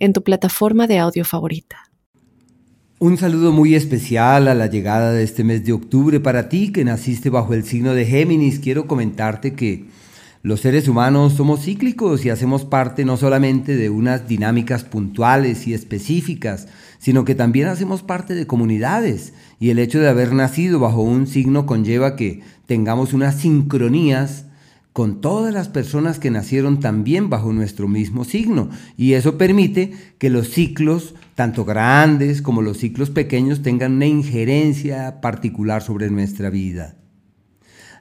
en tu plataforma de audio favorita. Un saludo muy especial a la llegada de este mes de octubre para ti que naciste bajo el signo de Géminis. Quiero comentarte que los seres humanos somos cíclicos y hacemos parte no solamente de unas dinámicas puntuales y específicas, sino que también hacemos parte de comunidades. Y el hecho de haber nacido bajo un signo conlleva que tengamos unas sincronías con todas las personas que nacieron también bajo nuestro mismo signo. Y eso permite que los ciclos, tanto grandes como los ciclos pequeños, tengan una injerencia particular sobre nuestra vida.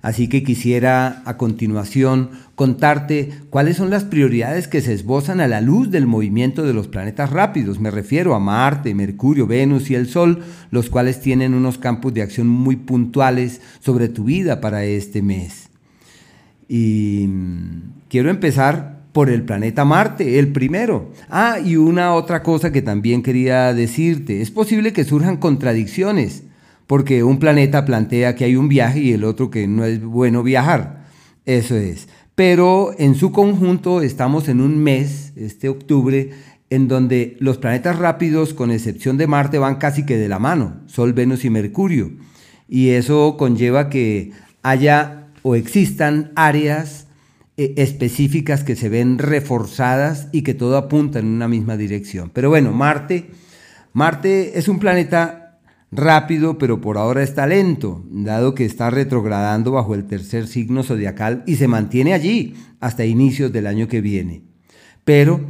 Así que quisiera a continuación contarte cuáles son las prioridades que se esbozan a la luz del movimiento de los planetas rápidos. Me refiero a Marte, Mercurio, Venus y el Sol, los cuales tienen unos campos de acción muy puntuales sobre tu vida para este mes. Y quiero empezar por el planeta Marte, el primero. Ah, y una otra cosa que también quería decirte. Es posible que surjan contradicciones, porque un planeta plantea que hay un viaje y el otro que no es bueno viajar. Eso es. Pero en su conjunto estamos en un mes, este octubre, en donde los planetas rápidos, con excepción de Marte, van casi que de la mano, Sol, Venus y Mercurio. Y eso conlleva que haya o existan áreas eh, específicas que se ven reforzadas y que todo apunta en una misma dirección. Pero bueno, Marte, Marte es un planeta rápido, pero por ahora está lento, dado que está retrogradando bajo el tercer signo zodiacal y se mantiene allí hasta inicios del año que viene. Pero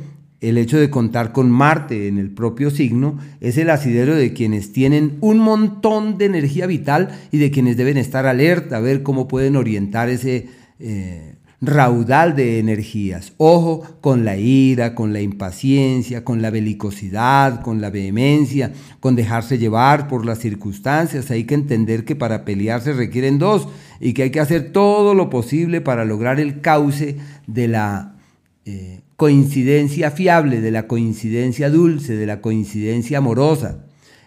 el hecho de contar con Marte en el propio signo es el asidero de quienes tienen un montón de energía vital y de quienes deben estar alerta a ver cómo pueden orientar ese eh, raudal de energías. Ojo con la ira, con la impaciencia, con la belicosidad, con la vehemencia, con dejarse llevar por las circunstancias. Hay que entender que para pelear se requieren dos y que hay que hacer todo lo posible para lograr el cauce de la... Eh, coincidencia fiable, de la coincidencia dulce, de la coincidencia amorosa.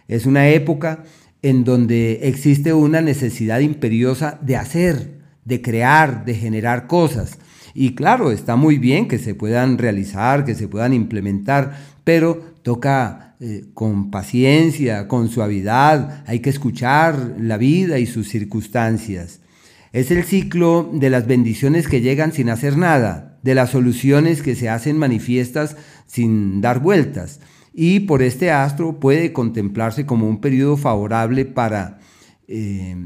Es una época en donde existe una necesidad imperiosa de hacer, de crear, de generar cosas. Y claro, está muy bien que se puedan realizar, que se puedan implementar, pero toca eh, con paciencia, con suavidad, hay que escuchar la vida y sus circunstancias. Es el ciclo de las bendiciones que llegan sin hacer nada, de las soluciones que se hacen manifiestas sin dar vueltas. Y por este astro puede contemplarse como un periodo favorable para eh,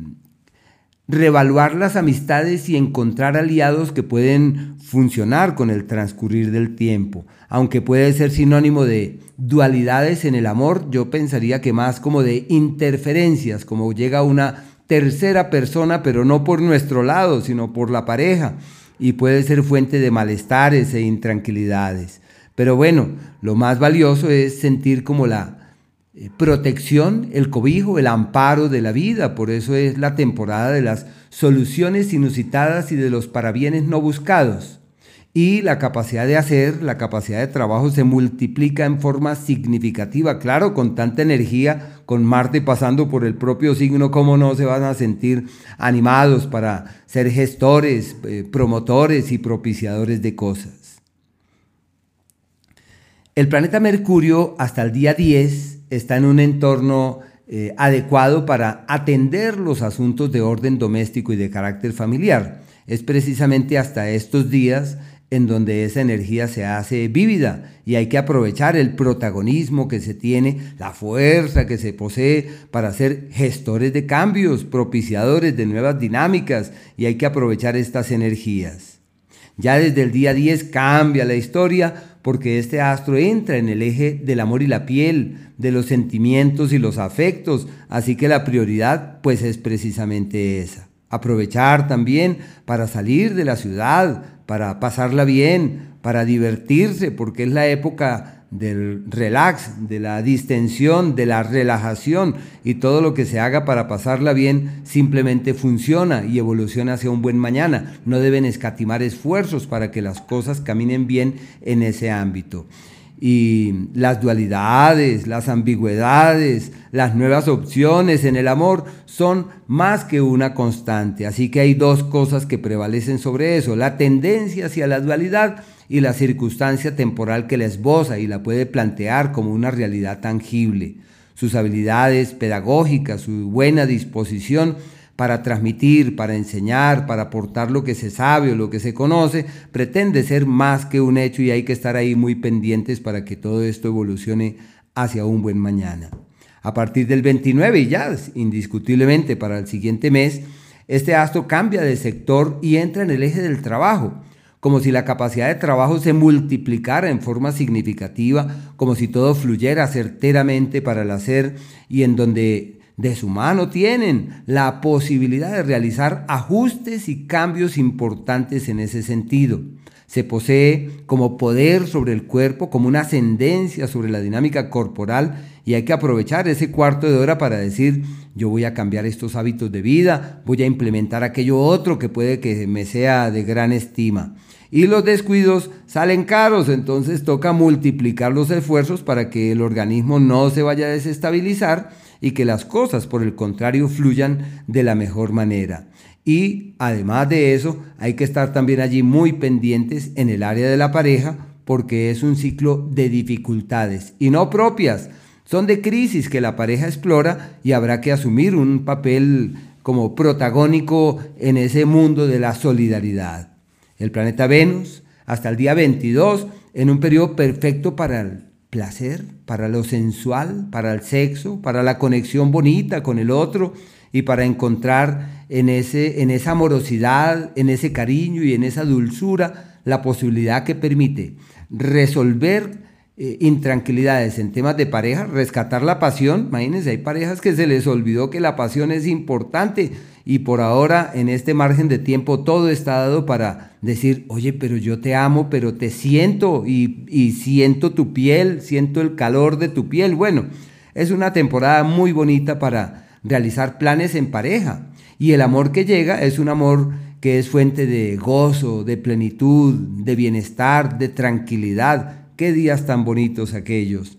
revaluar las amistades y encontrar aliados que pueden funcionar con el transcurrir del tiempo. Aunque puede ser sinónimo de dualidades en el amor, yo pensaría que más como de interferencias, como llega una tercera persona, pero no por nuestro lado, sino por la pareja, y puede ser fuente de malestares e intranquilidades. Pero bueno, lo más valioso es sentir como la eh, protección, el cobijo, el amparo de la vida. Por eso es la temporada de las soluciones inusitadas y de los parabienes no buscados y la capacidad de hacer, la capacidad de trabajo se multiplica en forma significativa. Claro, con tanta energía, con Marte pasando por el propio signo, ¿cómo no se van a sentir animados para ser gestores, eh, promotores y propiciadores de cosas? El planeta Mercurio hasta el día 10 está en un entorno eh, adecuado para atender los asuntos de orden doméstico y de carácter familiar. Es precisamente hasta estos días en donde esa energía se hace vívida y hay que aprovechar el protagonismo que se tiene, la fuerza que se posee para ser gestores de cambios, propiciadores de nuevas dinámicas y hay que aprovechar estas energías. Ya desde el día 10 cambia la historia porque este astro entra en el eje del amor y la piel, de los sentimientos y los afectos, así que la prioridad pues es precisamente esa. Aprovechar también para salir de la ciudad, para pasarla bien, para divertirse, porque es la época del relax, de la distensión, de la relajación y todo lo que se haga para pasarla bien simplemente funciona y evoluciona hacia un buen mañana. No deben escatimar esfuerzos para que las cosas caminen bien en ese ámbito. Y las dualidades, las ambigüedades, las nuevas opciones en el amor son más que una constante. Así que hay dos cosas que prevalecen sobre eso. La tendencia hacia la dualidad y la circunstancia temporal que la esboza y la puede plantear como una realidad tangible. Sus habilidades pedagógicas, su buena disposición para transmitir, para enseñar, para aportar lo que se sabe o lo que se conoce, pretende ser más que un hecho y hay que estar ahí muy pendientes para que todo esto evolucione hacia un buen mañana. A partir del 29 y ya indiscutiblemente para el siguiente mes, este astro cambia de sector y entra en el eje del trabajo como si la capacidad de trabajo se multiplicara en forma significativa, como si todo fluyera certeramente para el hacer y en donde de su mano tienen la posibilidad de realizar ajustes y cambios importantes en ese sentido. Se posee como poder sobre el cuerpo, como una ascendencia sobre la dinámica corporal y hay que aprovechar ese cuarto de hora para decir, yo voy a cambiar estos hábitos de vida, voy a implementar aquello otro que puede que me sea de gran estima y los descuidos salen caros, entonces toca multiplicar los esfuerzos para que el organismo no se vaya a desestabilizar y que las cosas, por el contrario, fluyan de la mejor manera. Y además de eso, hay que estar también allí muy pendientes en el área de la pareja porque es un ciclo de dificultades y no propias, son de crisis que la pareja explora y habrá que asumir un papel como protagónico en ese mundo de la solidaridad el planeta Venus, hasta el día 22, en un periodo perfecto para el placer, para lo sensual, para el sexo, para la conexión bonita con el otro y para encontrar en, ese, en esa amorosidad, en ese cariño y en esa dulzura la posibilidad que permite resolver eh, intranquilidades en temas de pareja, rescatar la pasión. Imagínense, hay parejas que se les olvidó que la pasión es importante y por ahora en este margen de tiempo todo está dado para decir, oye, pero yo te amo, pero te siento y, siento tu piel, siento el calor de tu piel. Bueno, es una temporada muy bonita para realizar planes en pareja y el amor que llega es un amor que es fuente de gozo, de plenitud, de bienestar, de tranquilidad Qué días tan bonitos aquellos.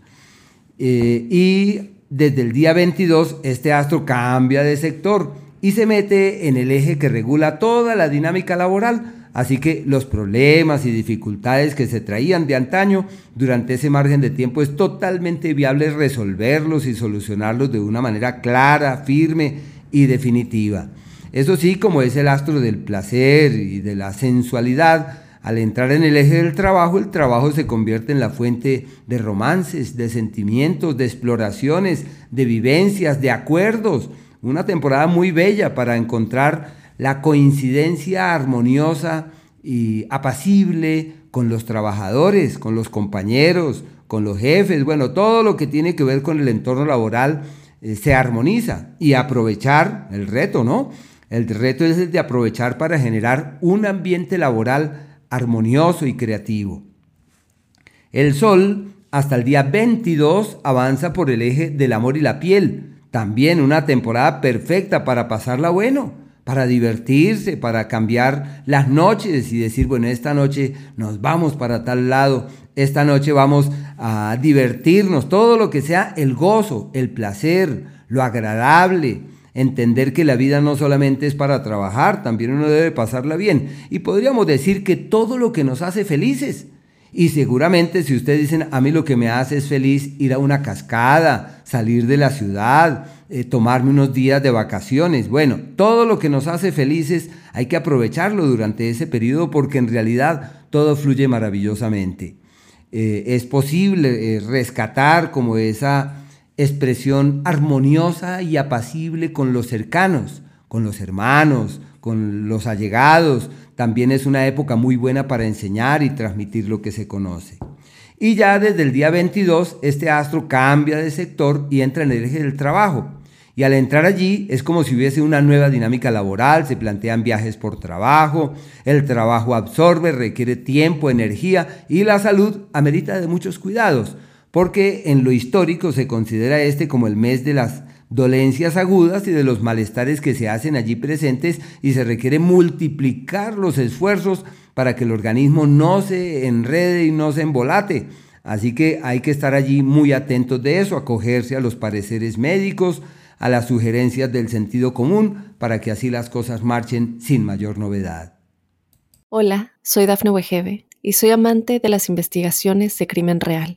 Eh, y desde el día 22 este astro cambia de sector y se mete en el eje que regula toda la dinámica laboral. Así que los problemas y dificultades que se traían de antaño durante ese margen de tiempo es totalmente viable resolverlos y solucionarlos de una manera clara, firme y definitiva. Eso sí, como es el astro del placer y de la sensualidad, al entrar en el eje del trabajo, el trabajo se convierte en la fuente de romances, de sentimientos, de exploraciones, de vivencias, de acuerdos. Una temporada muy bella para encontrar la coincidencia armoniosa y apacible con los trabajadores, con los compañeros, con los jefes, bueno, todo lo que tiene que ver con el entorno laboral eh, se armoniza y aprovechar el reto, ¿no? El reto es el de aprovechar para generar un ambiente laboral armonioso y creativo. El Sol hasta el día 22 avanza por el eje del amor y la piel. También una temporada perfecta para pasarla bueno, para divertirse, para cambiar las noches y decir, bueno, esta noche nos vamos para tal lado, esta noche vamos a divertirnos, todo lo que sea el gozo, el placer, lo agradable, entender que la vida no solamente es para trabajar, también uno debe pasarla bien. Y podríamos decir que todo lo que nos hace felices. Y seguramente si ustedes dicen, a mí lo que me hace es feliz ir a una cascada, salir de la ciudad, eh, tomarme unos días de vacaciones. Bueno, todo lo que nos hace felices hay que aprovecharlo durante ese periodo porque en realidad todo fluye maravillosamente. Eh, es posible eh, rescatar como esa expresión armoniosa y apacible con los cercanos, con los hermanos, con los allegados. También es una época muy buena para enseñar y transmitir lo que se conoce. Y ya desde el día 22 este astro cambia de sector y entra en el eje del trabajo. Y al entrar allí es como si hubiese una nueva dinámica laboral, se plantean viajes por trabajo, el trabajo absorbe, requiere tiempo, energía y la salud amerita de muchos cuidados porque en lo histórico se considera este como el mes de las dolencias agudas y de los malestares que se hacen allí presentes y se requiere multiplicar los esfuerzos para que el organismo no se enrede y no se embolate. Así que hay que estar allí muy atentos de eso, acogerse a los pareceres médicos, a las sugerencias del sentido común, para que así las cosas marchen sin mayor novedad. Hola, soy Dafne Wegebe y soy amante de las investigaciones de crimen real.